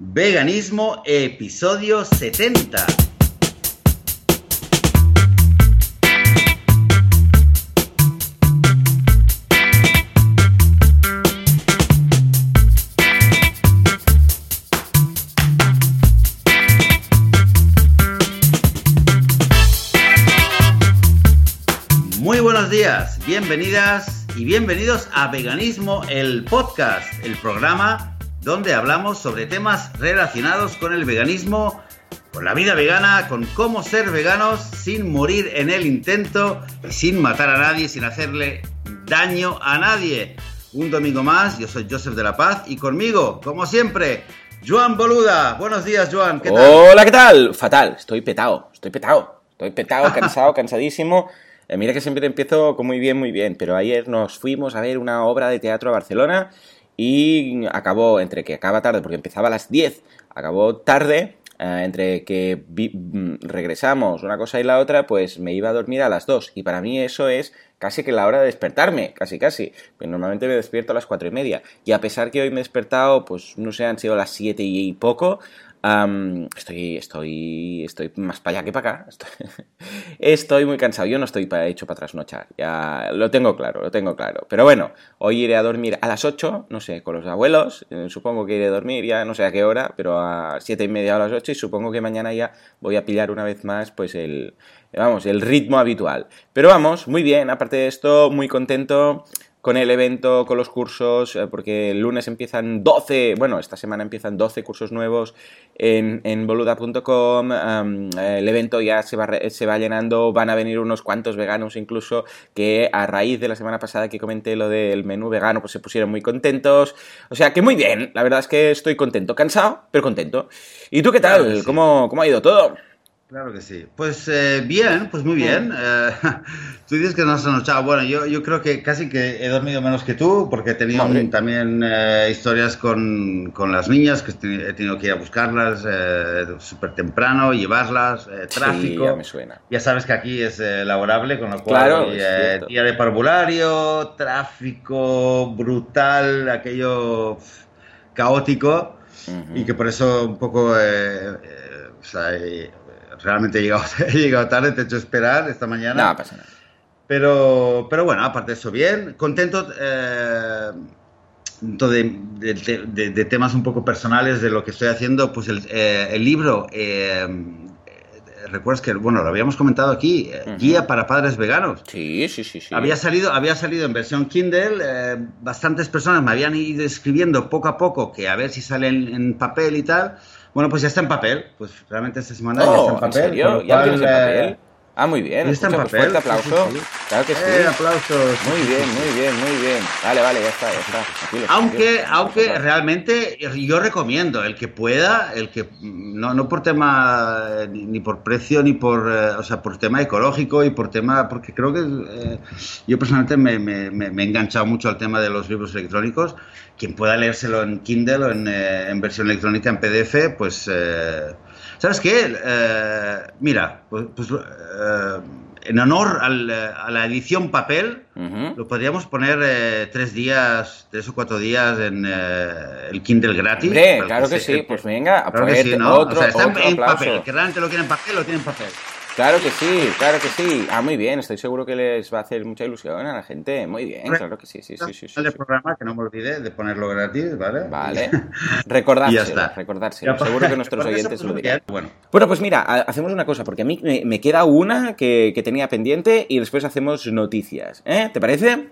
Veganismo, episodio 70. Muy buenos días, bienvenidas y bienvenidos a Veganismo, el podcast, el programa donde hablamos sobre temas relacionados con el veganismo, con la vida vegana, con cómo ser veganos sin morir en el intento y sin matar a nadie, sin hacerle daño a nadie. Un domingo más, yo soy Joseph de la Paz y conmigo, como siempre, Joan Boluda. Buenos días, Joan. ¿Qué tal? Hola, ¿qué tal? Fatal, estoy petado, estoy petado, estoy petado, cansado, cansadísimo. Eh, mira que siempre empiezo con muy bien, muy bien, pero ayer nos fuimos a ver una obra de teatro a Barcelona y acabó entre que acaba tarde, porque empezaba a las 10, acabó tarde, eh, entre que mm, regresamos una cosa y la otra, pues me iba a dormir a las 2. Y para mí eso es casi que la hora de despertarme, casi casi. Pues normalmente me despierto a las 4 y media. Y a pesar que hoy me he despertado, pues no sé, han sido las 7 y poco, estoy, estoy, estoy más para allá que para acá. Estoy, muy cansado. Yo no estoy para, hecho para trasnochar. Ya lo tengo claro, lo tengo claro. Pero bueno, hoy iré a dormir a las 8, no sé, con los abuelos. Eh, supongo que iré a dormir ya no sé a qué hora, pero a 7 y media o a las 8. Y supongo que mañana ya voy a pillar una vez más, pues el, vamos, el ritmo habitual. Pero vamos, muy bien. Aparte de esto, muy contento con el evento, con los cursos, eh, porque el lunes empiezan 12, bueno, esta semana empiezan 12 cursos nuevos en, en boluda.com, el evento ya se va, se va llenando, van a venir unos cuantos veganos incluso que a raíz de la semana pasada que comenté lo del menú vegano, pues se pusieron muy contentos, o sea que muy bien, la verdad es que estoy contento, cansado, pero contento. ¿Y tú qué tal? ¿Cómo, ¿Cómo ha ido todo? Claro que sí. Pues eh, bien, pues muy bien. Eh, tú dices que no has anochado. Bueno, yo, yo creo que casi que he dormido menos que tú porque he tenido también eh, historias con, con, las niñas, que he tenido que ir a buscarlas súper temprano, llevarlas, tráfico. ya me suena. Ya sabes que aquí es laborable, con lo cual claro, día de parvulario, tráfico brutal, aquello caótico y que por eso un poco... O sea, realmente he llegado, he llegado tarde, te he hecho esperar esta mañana. No, pasa nada. Pero, pero bueno, aparte de eso, bien, contento eh, de, de, temas un poco personales de lo que estoy haciendo, pues el, eh, el libro, eh, recuerdas que, bueno, lo habíamos comentado aquí, Guía para Padres Veganos. Sí, sí, sí, sí. Había salido, había salido en versión Kindle, bastantes personas me habían ido escribiendo poco a poco que a ver si sale en papel y tal. Bueno, pues ya está en papel. Pues realmente esta semana ya está en oh, papel. ¿En serio? ¿Ya tienes en papel? Ah, muy bien. En pues papel. Fuerte aplauso. Claro que sí. Eh, aplausos. Muy bien, muy bien, muy bien. Vale, vale, ya está, ya está. aunque, aunque realmente yo recomiendo el que pueda, el que no, no por tema ni, por precio ni por, eh, o sea, por tema ecológico y por tema, porque creo que eh, yo personalmente me, me, me, he enganchado mucho al tema de los libros electrónicos. Quien pueda leérselo en Kindle o en, en versión electrónica en PDF, pues ¿Sabes qué? Eh, mira, pues, pues eh, en honor al, a la edición papel, lo podríamos poner eh, tres días, tres o cuatro días en el Kindle gratis. claro que, sí, pues venga, claro que sí, ¿no? otro, o sea, está en papel, que realmente lo quieren en papel, lo tienen en papel. Claro que sí, claro que sí. Ah, muy bien, estoy seguro que les va a hacer mucha ilusión a la gente. Muy bien, claro que sí, sí, sí. sí, sí, el programa, que no me olvide de ponerlo gratis, ¿vale? Vale. Recordárselo, recordárselo. Seguro que nuestros oyentes lo dirán. Bueno. bueno, pues mira, hacemos una cosa, porque a mí me, queda una que, que tenía pendiente y después hacemos noticias. ¿Eh? ¿Te parece?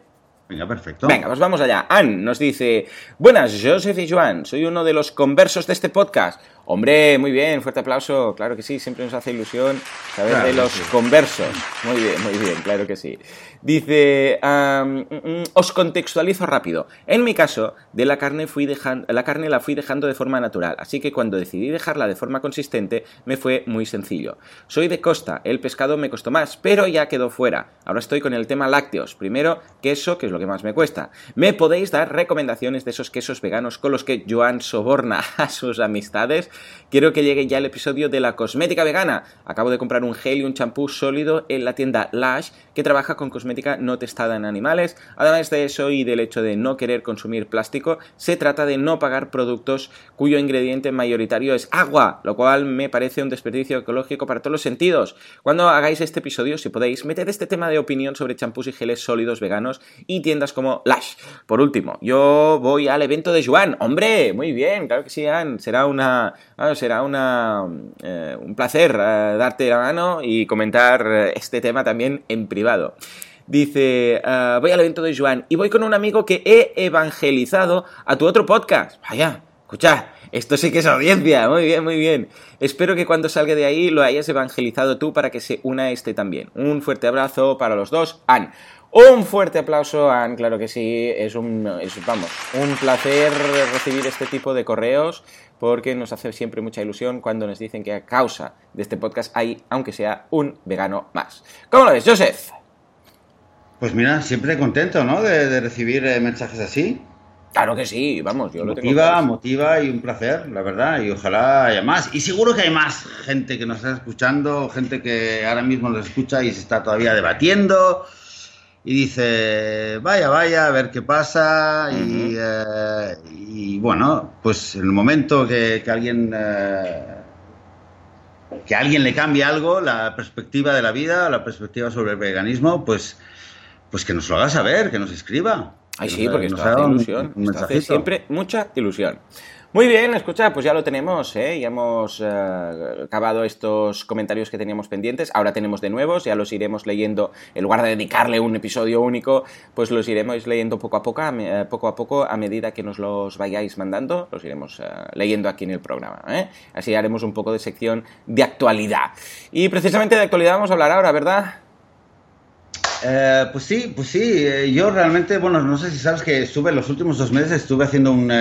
Venga, perfecto. Venga, pues vamos allá. Ann nos dice, buenas, Joseph y Joan, soy uno de los conversos de este podcast. Hombre, muy bien, fuerte aplauso. Claro que sí, siempre nos hace ilusión saber de los conversos. Muy bien, muy bien, claro que sí. Dice, mm, mm, os contextualizo rápido. En mi caso, de la carne, fui dejando, la carne la fui dejando de forma natural, así que cuando decidí dejarla de forma consistente, me fue muy sencillo. Soy de costa, el pescado me costó más, pero ya quedó fuera. Ahora estoy con el tema lácteos. Primero, queso, que es lo que más me cuesta. ¿Me podéis dar recomendaciones de esos quesos veganos con los que Joan soborna a sus amistades? Quiero que llegue ya el episodio de la cosmética vegana. Acabo de comprar un gel y un champú sólido en la tienda Lash, que trabaja con cosmética no testada en animales. Además de eso y del hecho de no querer consumir plástico, se trata de no pagar productos cuyo ingrediente mayoritario es agua, lo cual me parece un desperdicio ecológico para todos los sentidos. Cuando hagáis este episodio, si podéis, meter este tema de opinión sobre champús y geles sólidos veganos y tiendas como Lash. Por último, yo voy al evento de Joan. ¡Hombre! Muy bien, claro que sí, Anne. Será una será una, eh, un placer eh, darte la mano y comentar este tema también en privado. Dice, voy al evento de Joan y voy con un amigo que he evangelizado a tu otro podcast. Vaya, escucha, esto sí que es audiencia. Muy bien, muy bien. Espero que cuando salga de ahí lo hayas evangelizado tú para que se una este también. Un fuerte abrazo para los dos. Ann. Un fuerte aplauso, Ann, claro que sí, es un, vamos, un placer recibir este tipo de correos porque nos hace siempre mucha ilusión cuando nos dicen que a causa de este podcast hay, aunque sea, un vegano más. ¿Cómo lo ves, Joseph? Pues mira, siempre contento, ¿no? De, recibir eh, mensajes así. Claro que sí, vamos, yo lo Motiva, motiva y un placer, la verdad, y ojalá haya más. Y seguro que hay más gente que nos está escuchando, gente que ahora mismo nos escucha y se está todavía debatiendo y dice, vaya, vaya, a ver qué pasa. Eh, y, bueno, pues en el momento que, alguien... Eh, que alguien le cambie algo, la perspectiva de la vida, la perspectiva sobre el veganismo, pues, pues que nos lo haga saber, que nos escriba. Ay, sí, porque nos, hace ilusión. hace siempre mucha ilusión. Muy bien, escucha, pues ya lo tenemos, ¿eh? ya hemos eh, acabado estos comentarios que teníamos pendientes, ahora tenemos de nuevos, ya los iremos leyendo, en lugar de dedicarle un episodio único, pues los iremos leyendo poco a poco, a, eh, poco, a, poco a medida que nos los vayáis mandando, los iremos eh, leyendo aquí en el programa. Así haremos un poco de sección de actualidad. Y precisamente de actualidad vamos a hablar ahora, ¿verdad? pues sí, pues sí. Yo realmente, bueno, no sé si sabes que estuve los últimos dos meses, estuve haciendo un,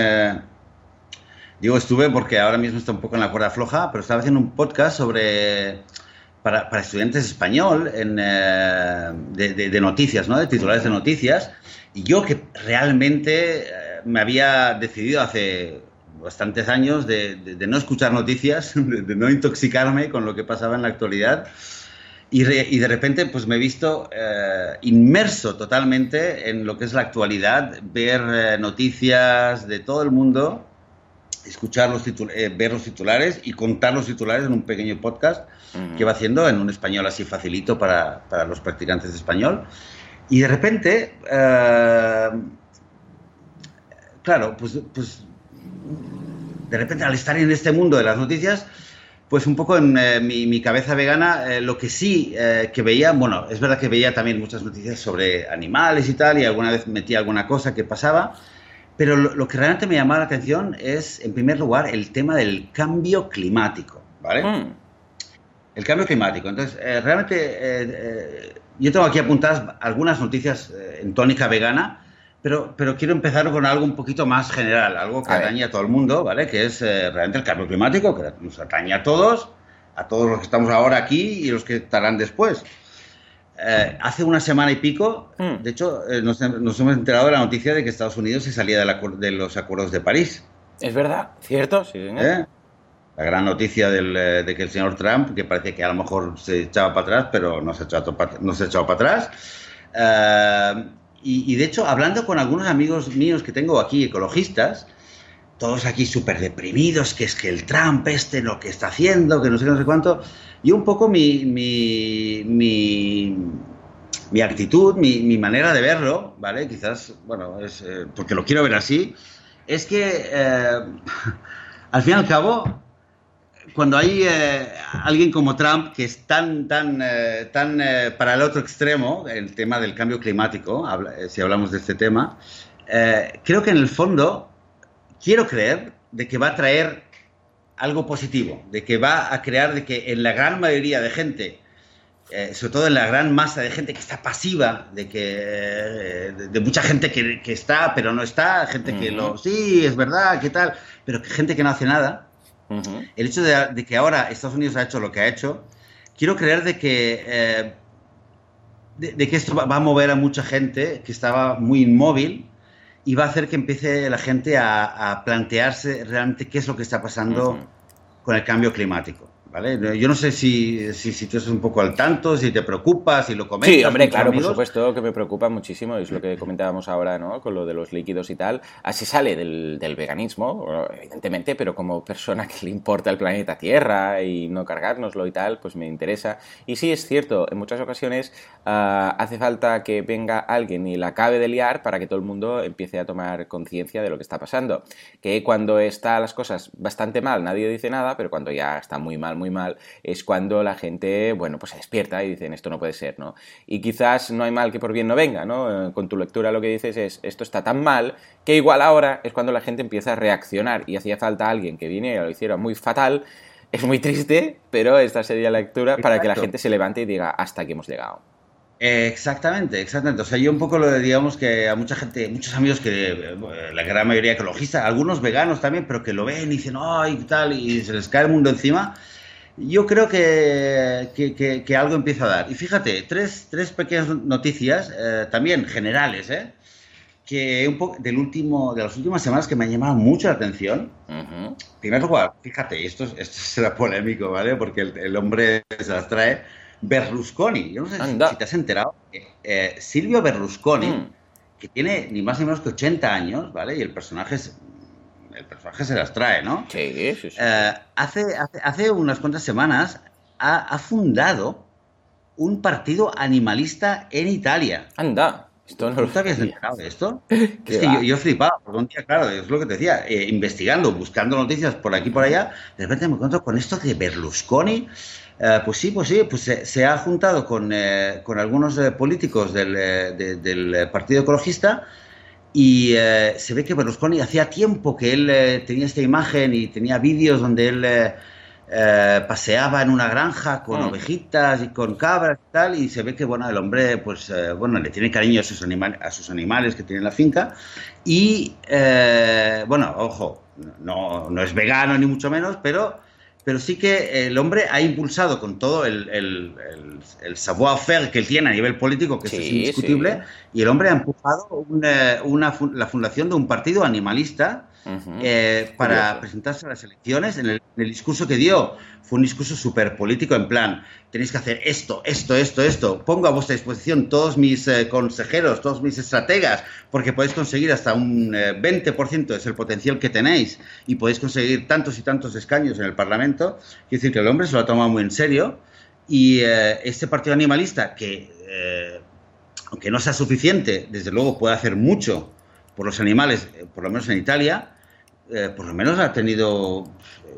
Digo estuve porque ahora mismo está un poco en la cuerda floja, pero estaba haciendo un podcast sobre para, para estudiantes español en, eh, de, noticias, ¿no? De titulares de noticias. Y yo que realmente eh, me había decidido hace bastantes años de, no escuchar noticias, de, no intoxicarme con lo que pasaba en la actualidad. Y, y de repente pues me he visto eh, inmerso totalmente en lo que es la actualidad, ver noticias de todo el mundo escuchar los eh, ver los titulares y contar los titulares en un pequeño podcast que va haciendo en un español así facilito para, para los practicantes de español. Y de repente, eh, claro, pues, pues de repente al estar en este mundo de las noticias, pues un poco en eh, mi, mi, cabeza vegana, lo que sí que veía, bueno, es verdad que veía también muchas noticias sobre animales y tal, y alguna vez metía alguna cosa que pasaba, pero lo, que realmente me llamaba la atención es, en primer lugar, el tema del cambio climático, ¿vale? Mm. El cambio climático. Entonces, eh, realmente, eh, eh, yo tengo aquí apuntadas algunas noticias en tónica vegana, pero, pero quiero empezar con algo un poquito más general, algo que atañe a todo el mundo, ¿vale? Que es realmente el cambio climático, que nos atañe a todos, a todos los que estamos ahora aquí y los que estarán después. Eh, hace una semana y pico, hmm. de hecho, eh, nos, hemos enterado de la noticia de que Estados Unidos se salía de, los acuerdos de París. Es verdad, cierto, sí. ¿Eh? La gran noticia de que el señor Trump, que parece que a lo mejor se echaba para atrás, pero no se ha echado, no se ha echado para atrás. Y, y, de hecho, hablando con algunos amigos míos que tengo aquí, ecologistas, todos aquí súper deprimidos, que es que el Trump este lo que está haciendo, que no sé no sé cuánto. Y un poco mi, mi, mi, actitud, mi, manera de verlo, ¿vale? Quizás, bueno, es eh, porque lo quiero ver así, es que eh, al fin y al cabo, cuando hay eh, alguien como Trump que es tan, tan, tan para el otro extremo, el tema del cambio climático, si hablamos de este tema, creo que en el fondo quiero creer de que va a traer algo positivo, de que va a crear de que en la gran mayoría de gente, eh, sobre todo en la gran masa de gente que está pasiva, de que eh, de, mucha gente que, está pero no está, gente que lo sí es verdad, qué tal, pero gente que no hace nada. El hecho de, que ahora Estados Unidos ha hecho lo que ha hecho, quiero creer de que eh, de, que esto va, a mover a mucha gente que estaba muy inmóvil y va a hacer que empiece la gente a, plantearse realmente qué es lo que está pasando con el cambio climático. Yo no sé si, si, si, tú estás un poco al tanto, si te preocupa, si lo comentas. Sí, hombre, claro, por supuesto que me preocupa muchísimo, es lo que comentábamos ahora, ¿no? Con lo de los líquidos y tal. Así sale del, del veganismo, evidentemente, pero como persona que le importa el planeta Tierra y no cargárnoslo y tal, pues me interesa. Y sí, es cierto, en muchas ocasiones uh, hace falta que venga alguien y la acabe de liar para que todo el mundo empiece a tomar conciencia de lo que está pasando. Que cuando están las cosas bastante mal, nadie dice nada, pero cuando ya está muy mal, muy muy mal, es cuando la gente, bueno, pues se despierta y dicen, esto no puede ser, ¿no? Y quizás no hay mal que por bien no venga, ¿no? Eh, con tu lectura lo que dices es, esto está tan mal, que igual ahora es cuando la gente empieza a reaccionar y hacía falta alguien que viniera y lo hiciera muy fatal. Es muy triste, pero esta sería la lectura para que la gente se levante y diga, hasta aquí hemos llegado. Exactamente, exactamente. O sea, yo un poco lo digamos que a mucha gente, muchos amigos que eh, la gran mayoría ecologistas, algunos veganos también, pero que lo ven y dicen, ay, tal, y se les cae el mundo encima yo creo que, que, algo empieza a dar. Y fíjate, tres, tres pequeñas noticias, eh, también generales, ¿eh? que un poco del último, de las últimas semanas que me han llamado mucho la atención. Primero, fíjate, esto, esto será polémico, ¿vale? Porque el, hombre se las trae. Berlusconi, yo no sé si, te has enterado, eh, Silvio Berlusconi, mm. que tiene ni más ni menos que 80 años, ¿vale? Y el personaje es el personaje se las trae, ¿no? Sí, sí, sí. Eh, hace, hace, unas cuantas semanas ha, fundado un partido animalista en Italia. Anda. Esto no ¿Tú te habías enterado de esto? es que yo, yo, flipaba, porque un día, claro, es lo que te decía, eh, investigando, buscando noticias por aquí y por allá, de repente me encuentro con esto de Berlusconi. Eh, pues sí, pues sí, pues se, ha juntado con, con algunos políticos del, del Partido Ecologista y eh, se ve que Berlusconi hacía tiempo que él eh, tenía esta imagen y tenía vídeos donde él eh, paseaba en una granja con mm. ovejitas y con cabras y tal, y se ve que bueno, el hombre pues bueno, le tiene cariño a sus, a sus animales que tiene en la finca. Y bueno, ojo, no, no es vegano ni mucho menos, pero pero sí que el hombre ha impulsado con todo el, el, el, savoir-faire que él tiene a nivel político, que es indiscutible, y el hombre ha empujado una, la fundación de un partido animalista eh, para presentarse a las elecciones. En el, discurso que dio fue un discurso súper político, en plan, tenéis que hacer esto, esto, esto, esto. Pongo a vuestra disposición todos mis eh, consejeros, todos mis estrategas, porque podéis conseguir hasta un 20% eh, es el potencial que tenéis y podéis conseguir tantos y tantos escaños en el Parlamento. Quiero decir que el hombre se lo ha tomado muy en serio y este partido animalista que aunque no sea suficiente, desde luego puede hacer mucho por los animales, por lo menos en Italia, eh, por lo menos ha tenido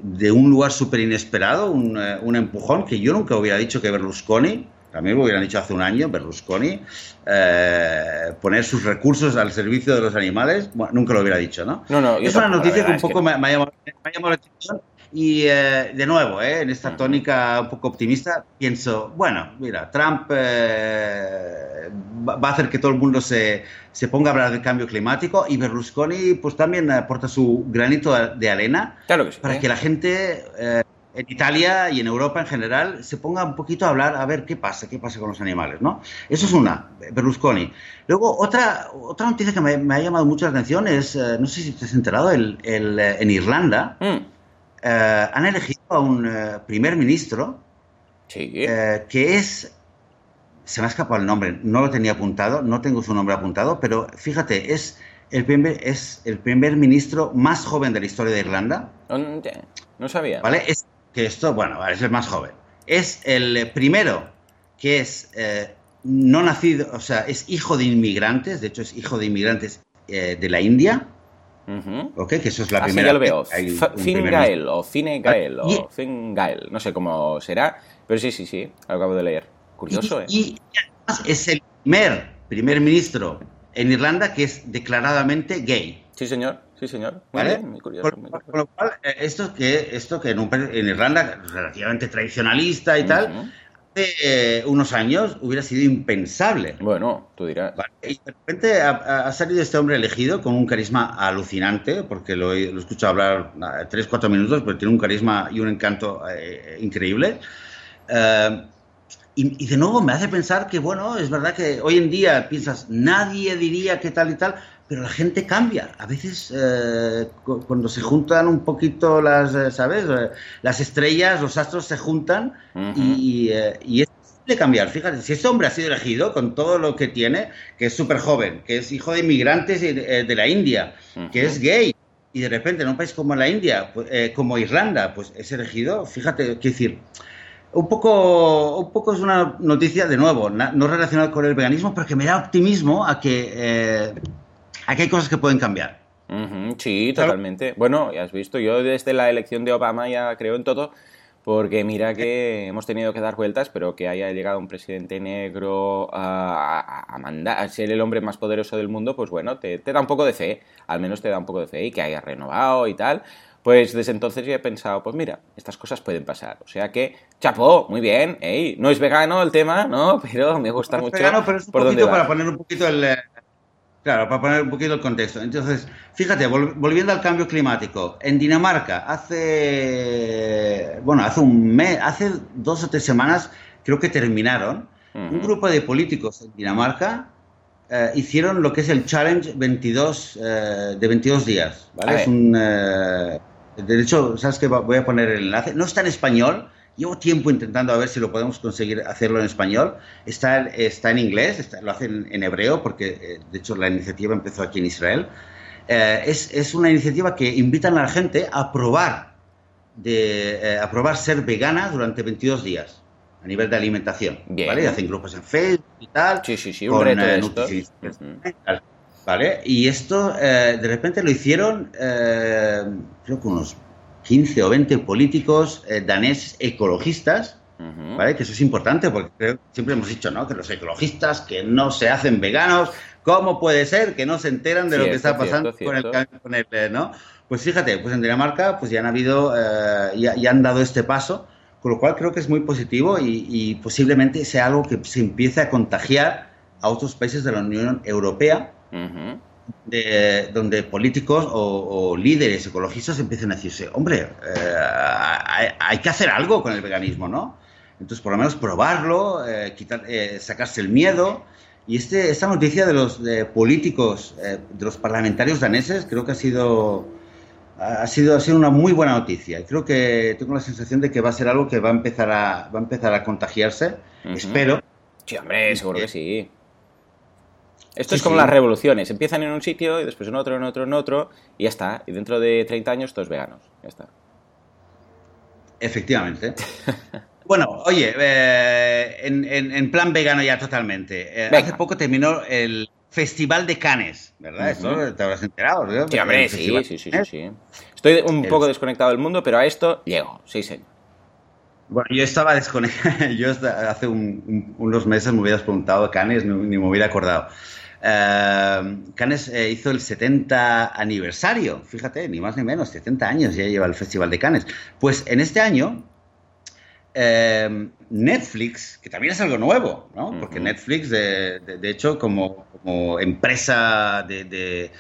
de un lugar súper inesperado un, eh, un, empujón que yo nunca hubiera dicho que Berlusconi, también me hubieran dicho hace un año, Berlusconi, eh, poner sus recursos al servicio de los animales, bueno, nunca lo hubiera dicho, ¿no? No, no, es una noticia que un poco me, ha llamado, me, ha llamado, la atención y eh, de nuevo, eh, en esta tónica un poco optimista, pienso, bueno, mira, Trump eh, va a hacer que todo el mundo se, se, ponga a hablar del cambio climático y Berlusconi pues también aporta su granito de arena para que la gente en Italia y en Europa en general se ponga un poquito a hablar a ver qué pasa, qué pasa con los animales, ¿no? Eso es una, Berlusconi. Luego, otra, otra noticia que me, ha llamado mucho la atención es, no sé si te has enterado, el, el en Irlanda... Mm. Eh, han elegido a un eh, primer ministro eh, que es se me ha escapado el nombre, no lo tenía apuntado, no tengo su nombre apuntado, pero fíjate, es el primer, es el primer ministro más joven de la historia de Irlanda. No sabía. ¿Vale? Es que esto, bueno, es el más joven. Es el primero que es no nacido, o sea, es hijo de inmigrantes, de hecho es hijo de inmigrantes de la India. Ok, que eso es la primera. ya lo veo. Fingael o Finegael o Fingael, no sé cómo será, pero sí, sí, sí, lo acabo de leer. Curioso, ¿eh? Y además es el primer primer ministro en Irlanda que es declaradamente gay. Sí, señor. Sí, señor. Muy bien, muy curioso. Con, lo cual, eh, esto que, esto que en, un, en Irlanda, relativamente tradicionalista y tal, eh, unos años hubiera sido impensable. Bueno, tú dirás. Y de repente ha, salido este hombre elegido con un carisma alucinante, porque lo, he, escuchado hablar tres, cuatro minutos, pero tiene un carisma y un encanto eh, increíble. Eh, y, y, de nuevo me hace pensar que, bueno, es verdad que hoy en día piensas, nadie diría que tal y tal, pero la gente cambia. A veces eh, cuando se juntan un poquito las, eh, ¿sabes? Eh, las estrellas, los astros se juntan y, es posible cambiar. Fíjate, si este hombre ha sido elegido con todo lo que tiene, que es súper joven, que es hijo de inmigrantes de la India, que es gay, y de repente en un país como la India, pues, como Irlanda, pues es elegido, fíjate, quiero decir, un poco, un poco es una noticia, de nuevo, no relacionada con el veganismo, pero que me da optimismo a que aquí hay cosas que pueden cambiar. sí, totalmente. Bueno, ya has visto, yo desde la elección de Obama ya creo en todo, porque mira que hemos tenido que dar vueltas, pero que haya llegado un presidente negro a, mandar, a ser el hombre más poderoso del mundo, pues bueno, te, da un poco de fe, al menos te da un poco de fe y que haya renovado y tal. Pues desde entonces yo he pensado, pues mira, estas cosas pueden pasar. O sea que, chapó, muy bien, ey, no es vegano el tema, ¿no? Pero me gusta mucho. Vegano, pero es un poquito para poner un poquito el, Claro, para poner un poquito el contexto. Entonces, fíjate, volviendo al cambio climático, en Dinamarca hace, bueno, hace un mes, hace dos o tres semanas, creo que terminaron, un grupo de políticos en Dinamarca eh, hicieron lo que es el Challenge 22, eh, de 22 días, ¿vale? Es un, eh, de hecho, ¿sabes qué? Voy a poner el enlace. No está en español, Llevo tiempo intentando a ver si lo podemos conseguir hacerlo en español. Está, está en inglés, lo hacen en hebreo, porque eh, de hecho la iniciativa empezó aquí en Israel. Eh, es, es, una iniciativa que invitan a la gente a probar, de, eh, a probar ser vegana durante 22 días a nivel de alimentación. ¿vale? hacen grupos en Facebook y tal. Sí, sí, sí, un reto de ¿Vale? Y esto de repente lo hicieron, creo que unos 15 o 20 políticos eh, daneses ecologistas, ¿vale? Que eso es importante porque siempre hemos dicho, ¿no? Que los ecologistas que no se hacen veganos, ¿cómo puede ser que no se enteran de lo que está pasando con el, con el, eh, ¿no? Pues fíjate, pues en Dinamarca pues ya han habido, eh, ya, han dado este paso, con lo cual creo que es muy positivo y, posiblemente sea algo que se empiece a contagiar a otros países de la Unión Europea de, donde políticos o, líderes ecologistas empiezan a decirse, hombre, eh, hay, que hacer algo con el veganismo, ¿no? Entonces, por lo menos probarlo, eh, quitar, eh, sacarse el miedo. Y este, esta noticia de los políticos, de los parlamentarios daneses, creo que ha sido, ha sido, ha sido una muy buena noticia. Creo que tengo la sensación de que va a ser algo que va a empezar a, va a, empezar a contagiarse. Espero. Sí, hombre, seguro que sí. Esto es como las revoluciones. Empiezan en un sitio y después en otro, en otro, en otro, y ya está. Y dentro de 30 años todos veganos. Ya está. Efectivamente. bueno, oye, eh, en, plan vegano ya totalmente. Eh, hace poco terminó el Festival de Cannes, ¿verdad? Esto te habrás enterado, ¿no? Sí, hombre, sí, sí, sí, sí, Estoy un poco desconectado del mundo, pero a esto llego, sí, señor. Bueno, yo estaba desconectado. Yo hace unos meses me hubieras preguntado Cannes, ni me hubiera acordado. Uh, Cannes eh, hizo el 70 aniversario, fíjate, ni más ni menos, 70 años ya lleva el Festival de Cannes. Pues en este año, eh, Netflix, que también es algo nuevo, ¿no? Porque Netflix, de, hecho, como, empresa de,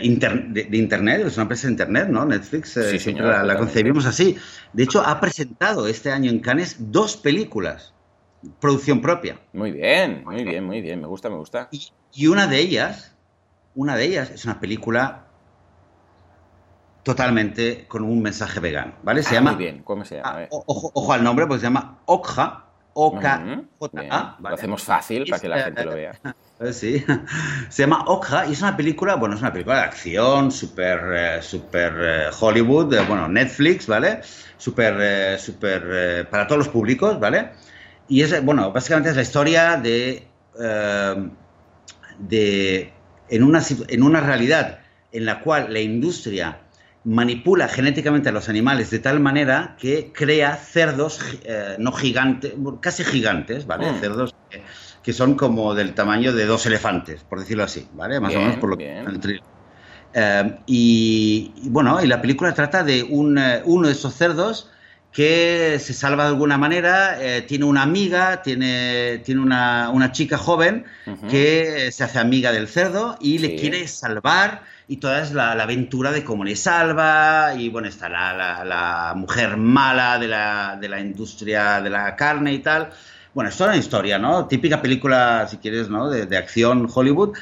Internet, es una empresa de Internet, ¿no? Netflix, la, la concebimos así. De hecho, ha presentado este año en Cannes dos películas producción propia. Muy bien, muy bien, muy bien, me gusta, me gusta. Y, una de ellas, una de ellas es una película totalmente con un mensaje vegano, ¿vale? Se ah, llama... Muy bien, ¿cómo se llama? ojo, al nombre, pues se llama Okja, O-K-J-A. Lo hacemos fácil para que la gente lo vea. Sí, se llama Okja y es una película, bueno, es una película de acción, súper eh, super eh, Hollywood, bueno, Netflix, ¿vale? Súper, eh, súper para todos los públicos, ¿vale? Y es, bueno, básicamente es la historia de, eh, de en, una, en una realidad en la cual la industria manipula genéticamente a los animales de tal manera que crea cerdos eh, no gigantes, casi gigantes, ¿vale? Mm. Cerdos que, son como del tamaño de dos elefantes, por decirlo así, ¿vale? Más o menos por lo que el eh, y, y, bueno, y la película trata de un, uno de esos cerdos que se salva de alguna manera, eh, tiene una amiga, tiene, tiene una, una chica joven que se hace amiga del cerdo y le quiere salvar y toda es la, aventura de cómo le salva y bueno, está la, la, mujer mala de la, de la, industria de la carne y tal. Bueno, es toda una historia, ¿no? Típica película, si quieres, ¿no? De, de acción Hollywood,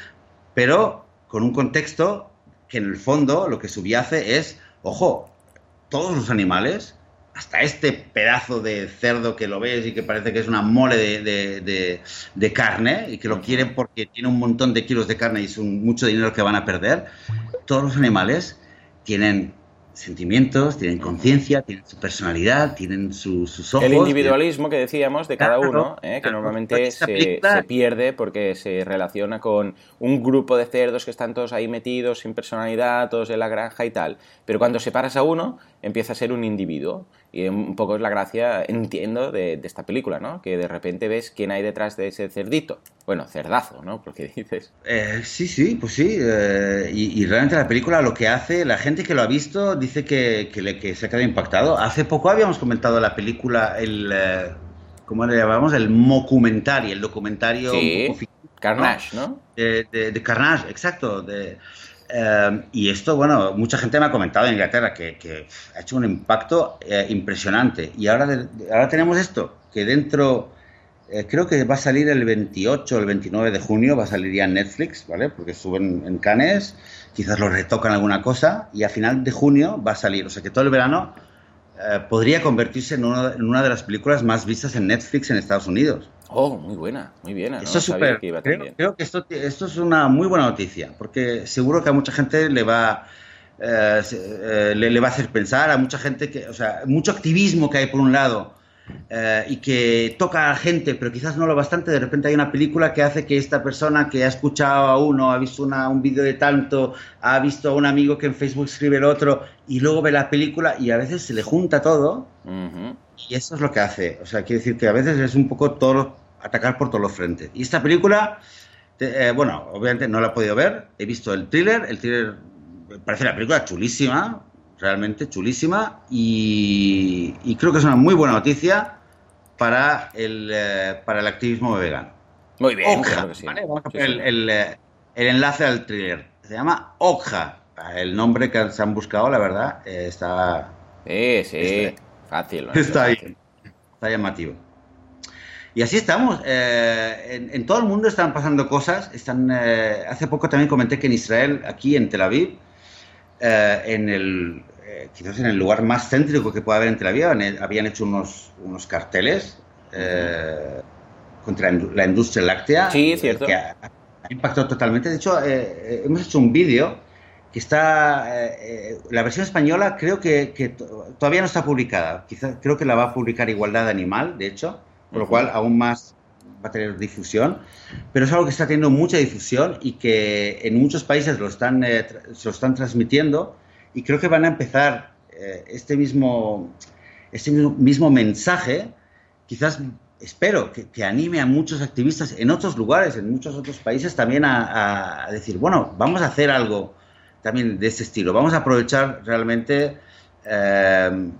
pero con un contexto que en el fondo lo que subyace es, ojo, todos los animales, hasta este pedazo de cerdo que lo ves y que parece que es una mole de, carne y que lo quieren porque tiene un montón de kilos de carne y es mucho dinero que van a perder, todos los animales tienen sentimientos, tienen conciencia, tienen su personalidad, tienen sus ojos. El individualismo que decíamos de cada uno, ¿eh? que normalmente se, pierde porque se relaciona con un grupo de cerdos que están todos ahí metidos, sin personalidad, todos en la granja y tal. Pero cuando separas a uno, empieza a ser un individuo. Y un poco es la gracia, entiendo, de, esta película, ¿no? Que de repente ves quién hay detrás de ese cerdito. Bueno, cerdazo, ¿no? Porque dices. Eh, sí, sí, pues sí. Eh, y, realmente la película lo que hace, la gente que lo ha visto dice que, que, se ha quedado impactado. Hace poco habíamos comentado la película, el. Eh, ¿Cómo le llamamos? El mockumentary, el documentario. Sí, Carnage, ¿no? De, de, Carnage, exacto. De, eh, y esto, bueno, mucha gente me ha comentado en Inglaterra que, ha hecho un impacto eh, impresionante. Y ahora, ahora tenemos esto, que dentro, eh, creo que va a salir el 28 o el 29 de junio, va a salir ya en Netflix, ¿vale? Porque suben en Cannes, quizás lo retocan alguna cosa, y a final de junio va a salir. O sea que todo el verano podría convertirse en, en una de las películas más vistas en Netflix en Estados Unidos. Oh, muy buena, muy bien. Esto es súper. Creo, que esto, esto es una muy buena noticia, porque seguro que a mucha gente le va. Eh, eh, le, va a hacer pensar a mucha gente que, o sea, mucho activismo que hay por un lado eh, y que toca a la gente, pero quizás no lo bastante. De repente hay una película que hace que esta persona que ha escuchado a uno, ha visto un vídeo de tanto, ha visto a un amigo que en Facebook escribe el otro y luego ve la película y a veces se le junta todo. Y eso es lo que hace. O sea, quiere decir que a veces es un poco todo, atacar por todos los frentes. Y esta película, eh, bueno, obviamente no la he podido ver. He visto el thriller. El thriller parece la película chulísima, realmente chulísima. Y, creo que es una muy buena noticia para el, eh, para el activismo vegano. Muy bien, Vamos a poner el, eh, el, enlace al thriller. Se llama Okja. El nombre que se han buscado, la verdad, está. Sí, sí. Fácil. Está ahí. Está llamativo. Y así estamos. Eh, en, todo el mundo están pasando cosas. Están, eh, hace poco también comenté que en Israel, aquí en Tel Aviv, eh, en el, quizás en el lugar más céntrico que puede haber en Tel Aviv, habían hecho unos, unos carteles contra la industria láctea. Sí, cierto. Que ha, impactado totalmente. De hecho, hemos hecho un vídeo que está, eh, eh, la versión española creo que, todavía no está publicada, quizás creo que la va a publicar Igualdad Animal, de hecho, por lo cual aún más va a tener difusión, pero es algo que está teniendo mucha difusión y que en muchos países lo están, eh, se lo están transmitiendo y creo que van a empezar este, mismo, este mismo, mensaje, quizás espero que, anime a muchos activistas en otros lugares, en muchos otros países también a, a decir, bueno, vamos a hacer algo también de ese estilo. Vamos a aprovechar realmente eh,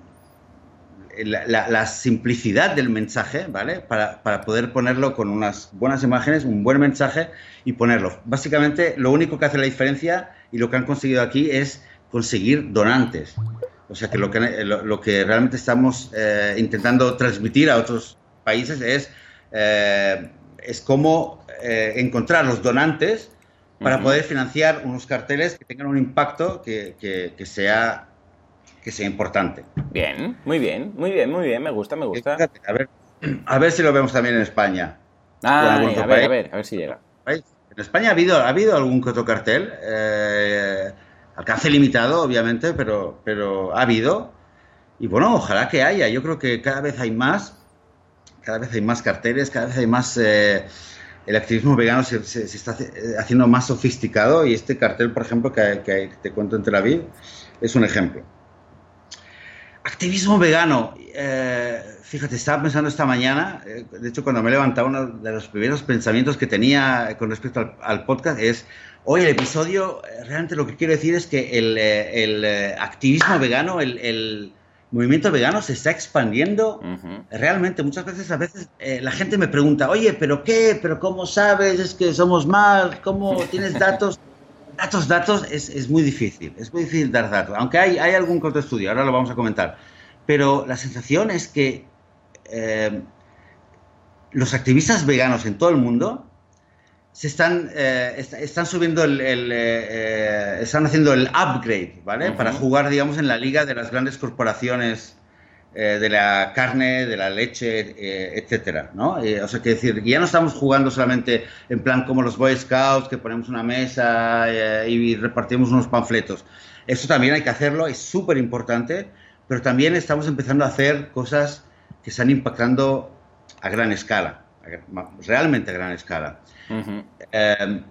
la, simplicidad del mensaje, ¿vale? Para, poder ponerlo con unas buenas imágenes, un buen mensaje y ponerlo. Básicamente, lo único que hace la diferencia y lo que han conseguido aquí es conseguir donantes. O sea que lo que, lo, que realmente estamos eh, intentando transmitir a otros países es, eh, es cómo encontrar los donantes para poder financiar unos carteles que tengan un impacto que, que, sea, que sea importante. Bien, muy bien, muy bien, muy bien, me gusta, me gusta. a, ver, a ver si lo vemos también en España. Ah, a ver, a ver, a ver si llega. En España ha habido, ha habido algún que otro cartel, eh, alcance limitado, obviamente, pero, pero ha habido. Y bueno, ojalá que haya. Yo creo que cada vez hay más, cada vez hay más carteles, cada vez hay más... Eh, el activismo vegano se, está haciendo más sofisticado y este cartel, por ejemplo, que, te cuento en Tel Aviv, es un ejemplo. Activismo vegano. Eh, fíjate, estaba pensando esta mañana, eh, de hecho cuando me he levantado, uno de los primeros pensamientos que tenía con respecto al, podcast es, hoy el episodio, eh, realmente lo que quiero decir es que el, activismo vegano, el movimiento vegano se está expandiendo realmente. Muchas veces, a veces eh, la gente me pregunta, oye, ¿pero qué? ¿Pero cómo sabes? ¿Es que somos más? ¿Cómo tienes datos? datos, datos, es, es, muy difícil. Es muy difícil dar datos. Aunque hay, hay algún otro estudio, ahora lo vamos a comentar. Pero la sensación es que eh, los activistas veganos en todo el mundo se están, eh, están subiendo el, eh, están haciendo el upgrade, ¿vale? Para jugar, digamos, en la liga de las grandes corporaciones de la carne, de la leche, etcétera, ¿no? o sea, que decir, ya no estamos jugando solamente en plan como los Boy Scouts, que ponemos una mesa y repartimos unos panfletos. Esto también hay que hacerlo, es súper importante, pero también estamos empezando a hacer cosas que están impactando a gran escala, realmente a gran escala. Em,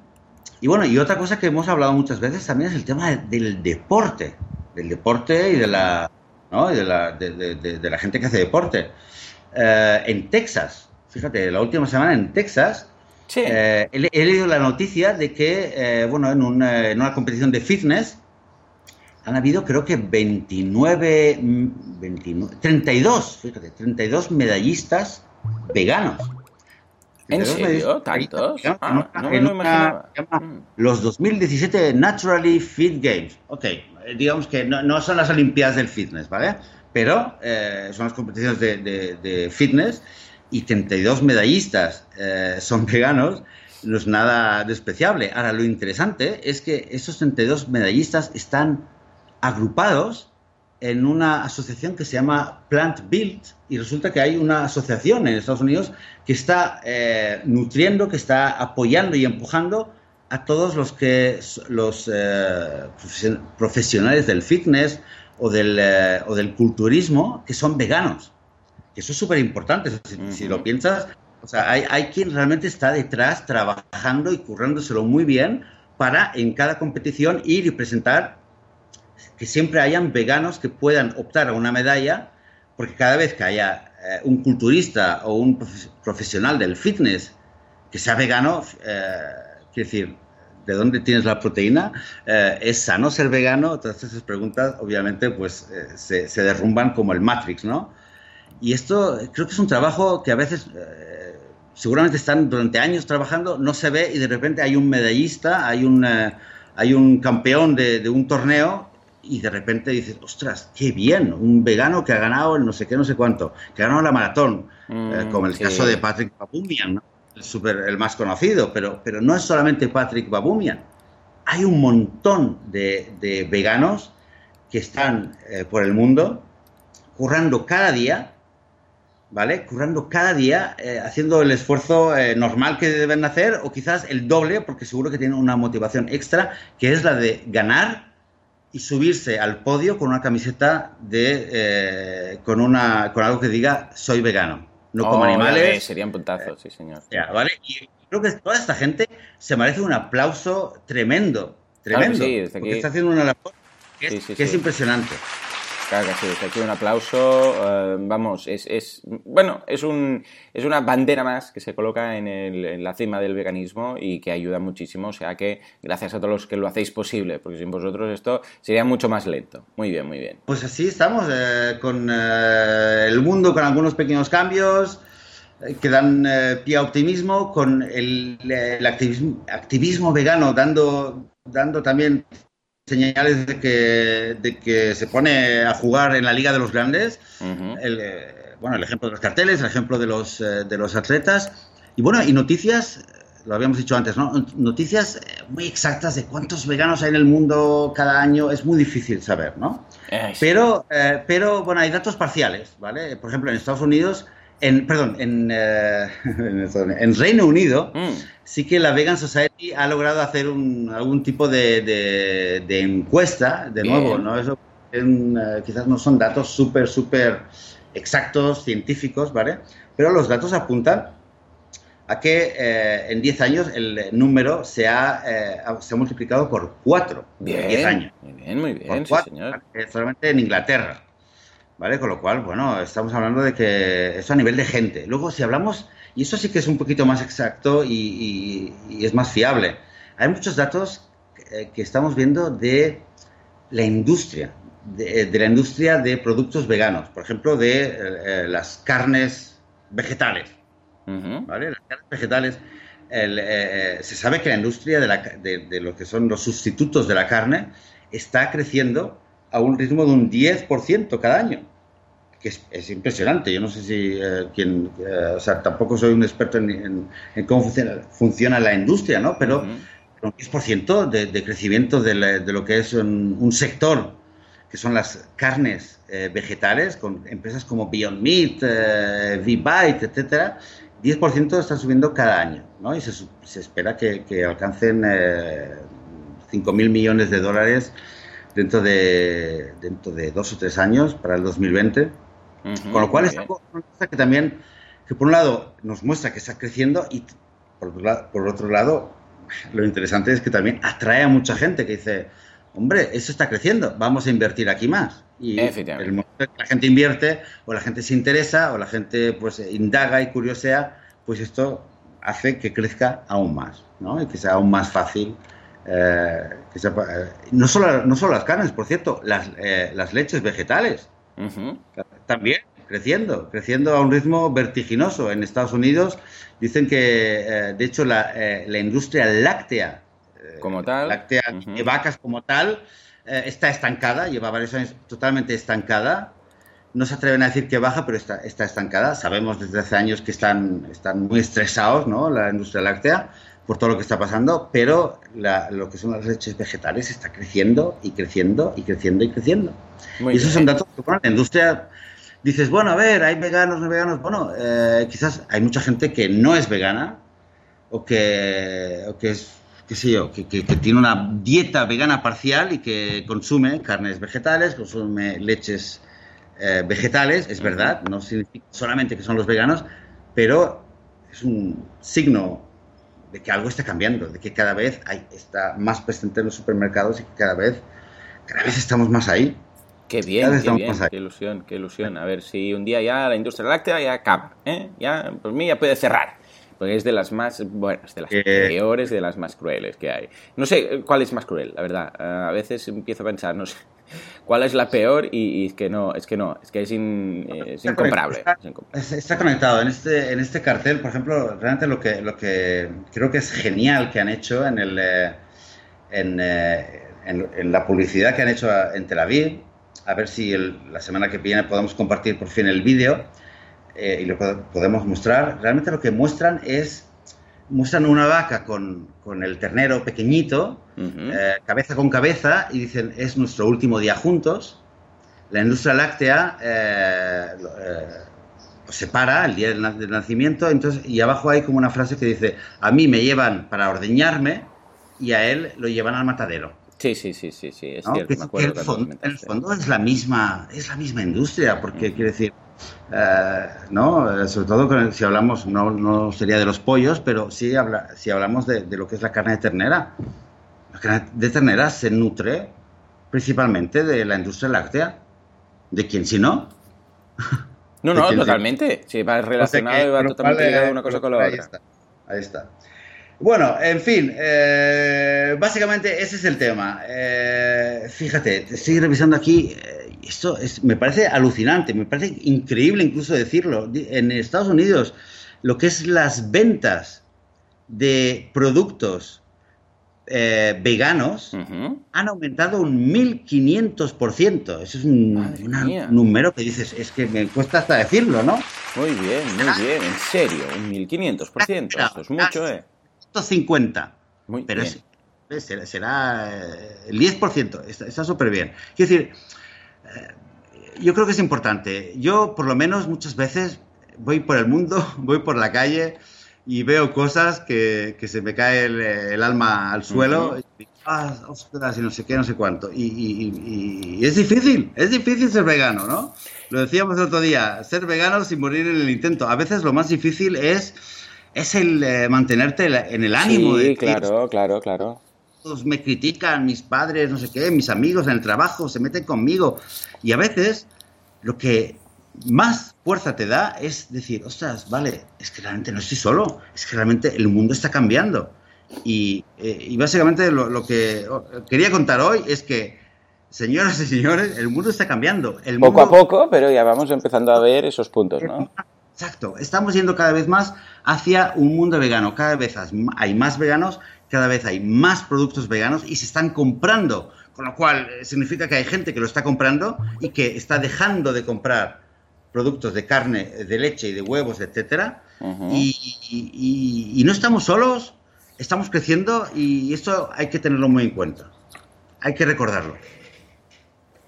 y bueno, y otra cosa que hemos hablado muchas veces también es el tema del deporte, del deporte y de la, ¿no? de, la de, la gente que hace deporte. Eh, en Texas, fíjate, la última semana en Texas, eh, he, leído la noticia de que, eh, bueno, en una, en una competición de fitness, han habido creo que 29, 29 32, fíjate, 32 medallistas veganos. ¿En serio? ¿Tantos? Ah, mm. los 2017 Naturally Fit Games. Ok, digamos que no, son las Olimpiadas del Fitness, ¿vale? Pero eh, son las competiciones de, fitness y 32 medallistas eh, son veganos. No es nada despreciable. Ahora, lo interesante es que esos 32 medallistas están agrupados en una asociación que se llama Plant Build y resulta que hay una asociación en Estados Unidos que está eh, nutriendo, que está apoyando y empujando a todos los que los eh, profesionales del fitness o del, eh, o del culturismo que son veganos. Eso es súper importante. Si, lo piensas, o sea, hay, hay quien realmente está detrás trabajando y currándoselo muy bien para en cada competición ir y presentar que siempre hayan veganos que puedan optar a una medalla, porque cada vez que haya eh, un culturista o un profesional del fitness que sea vegano, eh, decir, ¿de dónde tienes la proteína? Eh, ¿Es sano ser vegano? Todas esas preguntas, obviamente, pues se, se, derrumban como el Matrix, ¿no? Y esto creo que es un trabajo que a veces seguramente están durante años trabajando, no se ve y de repente hay un medallista, hay un, hay un campeón de, de, un torneo y de repente dices, ostras, qué bien, un vegano que ha ganado el no sé qué, no sé cuánto, que ha ganado la maratón, eh, mm, como el caso de Patrick Babumian, ¿no? el, super, el más conocido, pero, pero no es solamente Patrick Babumian, hay un montón de, veganos que están eh, por el mundo currando cada día, ¿vale? Currando cada día, eh, haciendo el esfuerzo normal que deben hacer o quizás el doble, porque seguro que tienen una motivación extra, que es la de ganar y subirse al podio con una camiseta de eh, con una con algo que diga soy vegano, no como oh, animales. serían puntazos, sí señor. ¿vale? Y creo que toda esta gente se merece un aplauso tremendo, tremendo, porque está haciendo una labor que es impresionante. Claro que sí, aquí un aplauso. Eh, vamos, es, es, bueno, es, un, es una bandera más que se coloca en, el, en, la cima del veganismo y que ayuda muchísimo. O sea que gracias a todos los que lo hacéis posible, porque sin vosotros esto sería mucho más lento. Muy bien, muy bien. Pues así estamos, eh, con eh, el mundo con algunos pequeños cambios que dan pie a optimismo, con el, el activismo, activismo, vegano dando, dando también señales de que, de que se pone a jugar en la Liga de los Grandes. el, eh, bueno, el ejemplo de los carteles, el ejemplo de los, eh, de los atletas. Y bueno, y noticias, lo habíamos dicho antes, ¿no? Noticias eh, muy exactas de cuántos veganos hay en el mundo cada año, es muy difícil saber, ¿no? Pero, pero, bueno, hay datos parciales, ¿vale? Por ejemplo, en Estados Unidos en, perdón, en, eh, en, Reino Unido mm. sí que la Vegan Society ha logrado hacer un, algún tipo de, de, encuesta, de nuevo, ¿no? Eso eh, quizás no son datos súper, súper exactos, científicos, ¿vale? Pero los datos apuntan a que eh, en 10 años el número se ha, se ha multiplicado por 4 en 10 años. Muy bien, muy bien, sí, señor. Solamente en Inglaterra. ¿Vale? Con lo cual, bueno, estamos hablando de que eso a nivel de gente. Luego, si hablamos, y eso sí que es un poquito más exacto y, es más fiable, hay muchos datos que, estamos viendo de la industria, de, la industria de productos veganos, por ejemplo, de eh, eh, las carnes vegetales, ¿vale? Las carnes vegetales. Eh, se sabe que la industria de, de lo que son los sustitutos de la carne está creciendo a un ritmo de un 10% cada año. que es, impresionante. Yo no sé si eh, quien, eh, o sea, tampoco soy un experto en, cómo funciona, funciona, la industria, ¿no? Pero un 10% de, de, crecimiento de, lo que es un, sector, que son las carnes eh, vegetales, con empresas como Beyond Meat, V-Bite, etcétera, 10% están subiendo cada año, ¿no? Y se, se espera que, que alcancen 5.000 millones de dólares dentro de, dentro de dos o tres años, para el 2020. Con lo cual es algo que también, que por un lado nos muestra que está creciendo y por otro, lado, por otro lado, lo interesante es que también atrae a mucha gente que dice, hombre, eso está creciendo, vamos a invertir aquí más. Y el momento que la gente invierte, o la gente se interesa, o la gente pues indaga y curiosea, pues esto hace que crezca aún más, ¿no? Y que sea aún más fácil. Eh, que eh, no, solo, no solo las carnes, por cierto, las, eh, las leches vegetales. También creciendo, creciendo a un ritmo vertiginoso. En Estados Unidos dicen que, de hecho, la, la, industria láctea, como tal, láctea de vacas como tal, está estancada, lleva varios años totalmente estancada. No se atreven a decir que baja, pero está, está estancada. Sabemos desde hace años que están, están muy estresados, ¿no? La industria láctea por todo lo que está pasando, pero lo que son las leches vegetales está creciendo y creciendo y creciendo y creciendo. y esos son datos que bueno, la industria dices, bueno, a ver, hay veganos, no veganos. Bueno, eh, quizás hay mucha gente que no es vegana o que, o que es, qué sé yo, que, que, tiene una dieta vegana parcial y que consume carnes vegetales, consume leches eh, vegetales, es verdad, no significa solamente que son los veganos, pero es un signo de que algo está cambiando, de que cada vez hay, está más presente en los supermercados y que cada vez, cada vez estamos más ahí. Qué bien, qué bien, qué ilusión, qué ilusión. A ver si un día ya la industria láctea ya acaba, ¿eh? Ya, pues mí ya puede cerrar. Porque es de las más buenas, de las eh. peores, de las más crueles que hay. No sé cuál es más cruel, la verdad. A veces empiezo a pensar, no sé, cuál es la peor y, es que no, es que no, es que es, incomparable. Está, conectado. En este, en este cartel, por ejemplo, realmente lo que, lo que creo que es genial que han hecho en, el, eh, en, en la publicidad que han hecho en Tel Aviv, a ver si la semana que viene podemos compartir por fin el vídeo eh, y lo podemos mostrar. Realmente lo que muestran es, muestran una vaca con, con el ternero pequeñito, eh, cabeza con cabeza, y dicen, es nuestro último día juntos. La industria láctea eh, separa el día del, nacimiento, entonces, y abajo hay como una frase que dice, a mí me llevan para ordeñarme y a él lo llevan al matadero. Sí, sí, sí, sí, sí, es cierto. me acuerdo el fondo, es la misma, es la misma industria, porque quiere decir, eh, no, eh, sobre todo si hablamos, no, no, sería de los pollos, pero sí habla, si hablamos de, lo que es la carne de ternera. La carne de ternera se nutre principalmente de la industria láctea. ¿De quién si no? No, no, totalmente. Sí, va relacionado y va totalmente ligado una cosa con la otra. Ahí está. Ahí está. Bueno, en fin, eh, básicamente ese es el tema. Eh, fíjate, estoy revisando aquí, eh, esto es, me parece alucinante, me parece increíble incluso decirlo. En Estados Unidos, lo que es las ventas de productos veganos han aumentado un 1500%. Eso es un, número que dices, es que me cuesta hasta decirlo, ¿no? Muy bien, muy bien, en serio, un 1500%. Eso es mucho, ¿eh? 50. Muy pero será, eh, el 10%, está súper bien. Quiero decir, eh, yo creo que es importante. Yo, por lo menos, muchas veces voy por el mundo, voy por la calle y veo cosas que, se me cae el, alma al suelo. y, ah, ostras, y no sé qué, no sé cuánto. Y, y, es difícil, es difícil ser vegano, ¿no? Lo decíamos el otro día, ser vegano sin morir en el intento. A veces lo más difícil es es el eh, mantenerte en el ánimo. Sí, claro, claro, claro. Todos me critican, mis padres, no sé qué, mis amigos en el trabajo, se meten conmigo. Y a veces lo que más fuerza te da es decir, ostras, vale, es que realmente no estoy solo, es que realmente el mundo está cambiando. Y, eh, básicamente lo, que quería contar hoy es que, señoras y señores, el mundo está cambiando. El poco a poco, pero ya vamos empezando a ver esos puntos, ¿no? Exacto, estamos yendo cada vez más hacia un mundo vegano. Cada vez hay más veganos, cada vez hay más productos veganos y se están comprando. Con lo cual eh, significa que hay gente que lo está comprando y que está dejando de comprar productos de carne, de leche y de huevos, etcétera. y, no estamos solos, estamos creciendo y esto hay que tenerlo muy en cuenta. Hay que recordarlo.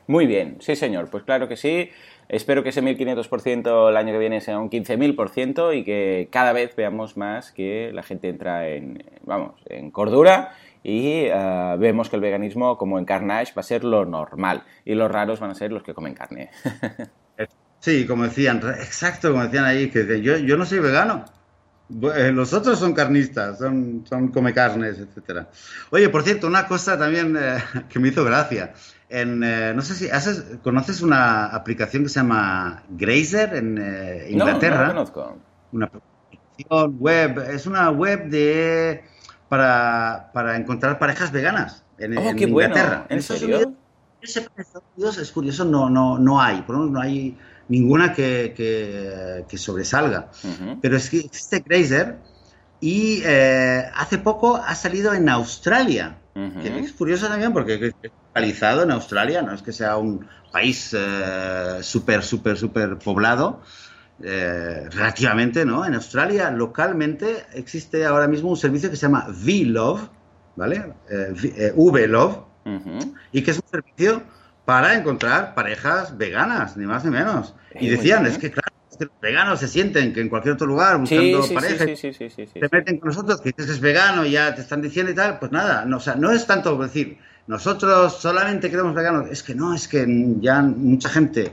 Muy bien, sí señor, pues claro que sí. Espero que ese 1500% el año que viene sea un 15000% y que cada vez veamos más que la gente entra en, vamos, en cordura y eh, vemos que el veganismo, como en Carnage, va a ser lo normal y los raros van a ser los que comen carne. sí, como decían, exacto, como decían ahí, que yo, yo no soy vegano. Eh, los otros son carnistas, son, son come carnes, etc. Oye, por cierto, una cosa también eh, que me hizo gracia. En, no sé si conoces una aplicación que se llama Grazer en Inglaterra. No, no conozco. Una aplicación web, es una web de para, para encontrar parejas veganas en, oh, qué Inglaterra. Bueno. ¿En, serio? Estados Unidos es curioso, no, no, no hay, por lo menos no hay ninguna que, que, sobresalga. Pero es que existe Grazer y eh, hace poco ha salido en Australia. que es curioso también porque es localizado en Australia, no es que sea un país eh, súper, súper, súper poblado, eh, relativamente, ¿no? En Australia, localmente, existe ahora mismo un servicio que se llama V-Love, ¿vale? Eh, eh, V-Love, y que es un servicio para encontrar parejas veganas, ni más ni menos. y decían, es que claro, los veganos se sienten que en cualquier otro lugar buscando parejas te meten con nosotros, que dices que es vegano y ya te están diciendo y tal, pues nada, no, o sea, no es tanto decir, nosotros solamente queremos veganos, es que no, es que ya mucha gente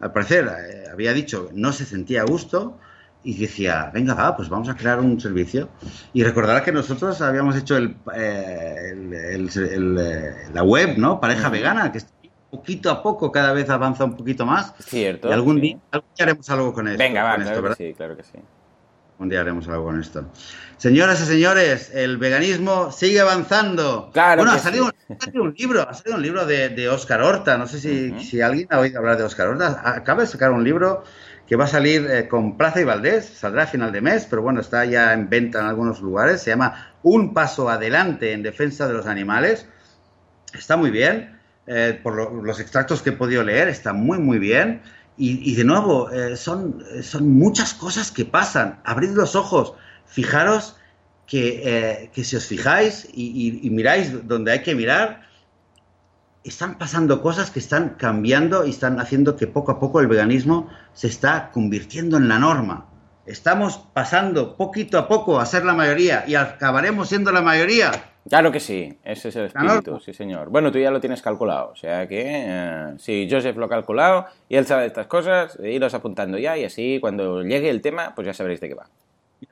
al parecer eh, había dicho no se sentía a gusto y decía, venga, va, pues vamos a crear un servicio. Y recordar que nosotros habíamos hecho el, eh, eh, la web, ¿no? Pareja vegana, que poquito a poco cada vez avanza un poquito más. Cierto. Y algún, día, haremos algo con esto. Venga, va, claro sí, claro que sí. Un día haremos algo con esto. Señoras y señores, el veganismo sigue avanzando. Claro bueno, ha salido, un, libro, ha salido un libro de, Oscar Horta. No sé si, alguien ha oído hablar de Oscar Horta. Acaba de sacar un libro que va a salir eh, con Plaza y Valdés, saldrá a final de mes, pero bueno, está ya en venta en algunos lugares. Se llama Un paso adelante en defensa de los animales. Está muy bien. Eh, por los extractos que he podido leer, está muy, muy bien. Y, de nuevo, eh, son, son muchas cosas que pasan. Abrid los ojos, fijaros que, eh, que si os fijáis y, miráis donde hay que mirar, están pasando cosas que están cambiando y están haciendo que poco a poco el veganismo se está convirtiendo en la norma. Estamos pasando poquito a poco a ser la mayoría y acabaremos siendo la mayoría. Claro que sí, ese es el espíritu, sí señor. Bueno, tú ya lo tienes calculado, o sea que eh, sí, Joseph lo ha calculado y él sabe estas cosas, iros apuntando ya y así cuando llegue el tema, pues ya sabréis de qué va.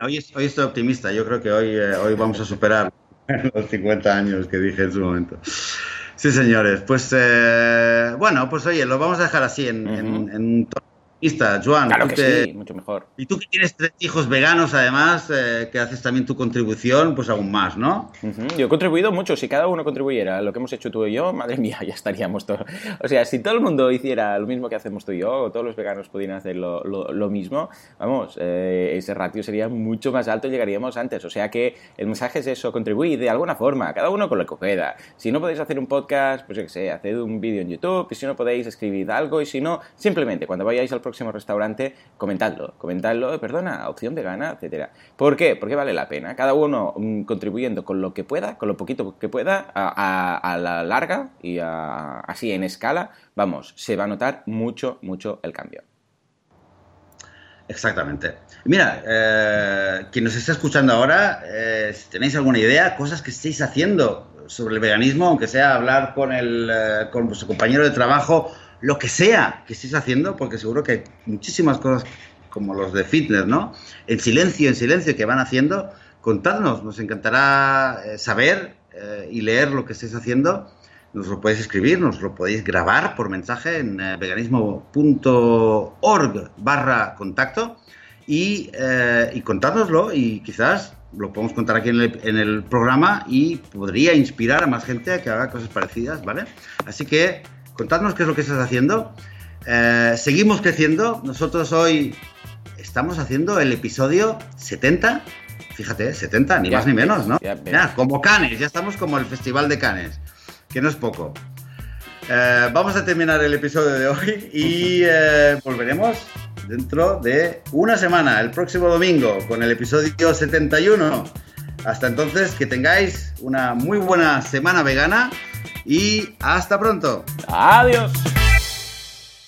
Hoy, estoy optimista, yo creo que hoy, eh, hoy vamos a superar los 50 años que dije en su momento. Sí, señores, pues eh, bueno, pues oye, lo vamos a dejar así en, en, Joan. Claro que sí, mucho mejor. Y tú que tienes tres hijos veganos, además, eh, que haces también tu contribución, pues aún más, ¿no? Yo he contribuido mucho. Si cada uno contribuyera a lo que hemos hecho tú y yo, madre mía, ya estaríamos todos. O sea, si todo el mundo hiciera lo mismo que hacemos tú y yo, o todos los veganos pudieran hacer lo, lo, mismo, vamos, eh, ese ratio sería mucho más alto y llegaríamos antes. O sea que el mensaje es eso, contribuir de alguna forma, cada uno con lo que pueda. Si no podéis hacer un podcast, pues yo qué sé, haced un vídeo en YouTube, y si no podéis escribir algo, y si no, simplemente cuando vayáis al próximo restaurante, comentadlo, comentadlo, perdona, opción vegana, etcétera. ¿Por qué? Porque vale la pena. Cada uno mm, contribuyendo con lo que pueda, con lo poquito que pueda, a, la larga y así en escala, vamos, se va a notar mucho, mucho el cambio. Exactamente. Mira, eh, quien nos está escuchando ahora, eh, si tenéis alguna idea, cosas que estéis haciendo sobre el veganismo, aunque sea hablar con, el, eh, con vuestro compañero de trabajo lo que sea que estéis haciendo, porque seguro que hay muchísimas cosas como los de fitness, ¿no? En silencio, en silencio que van haciendo, contadnos, nos encantará eh, saber eh, y leer lo que estéis haciendo. Nos lo podéis escribir, nos lo podéis grabar por mensaje en eh, veganismo.org barra contacto y, y contádnoslo y quizás lo podemos contar aquí en el programa y podría inspirar a más gente a que haga cosas parecidas, ¿vale? Así que contadnos qué es lo que estás haciendo. Eh, seguimos creciendo. Nosotros hoy estamos haciendo el episodio 70. Fíjate, 70, ni más ni menos, ¿no? como Canes, ya estamos como el Festival de Canes, que no es poco. Eh, vamos a terminar el episodio de hoy y eh, volveremos dentro de una semana, el próximo domingo, con el episodio 71. Hasta entonces, que tengáis una muy buena semana vegana y hasta pronto. Adiós.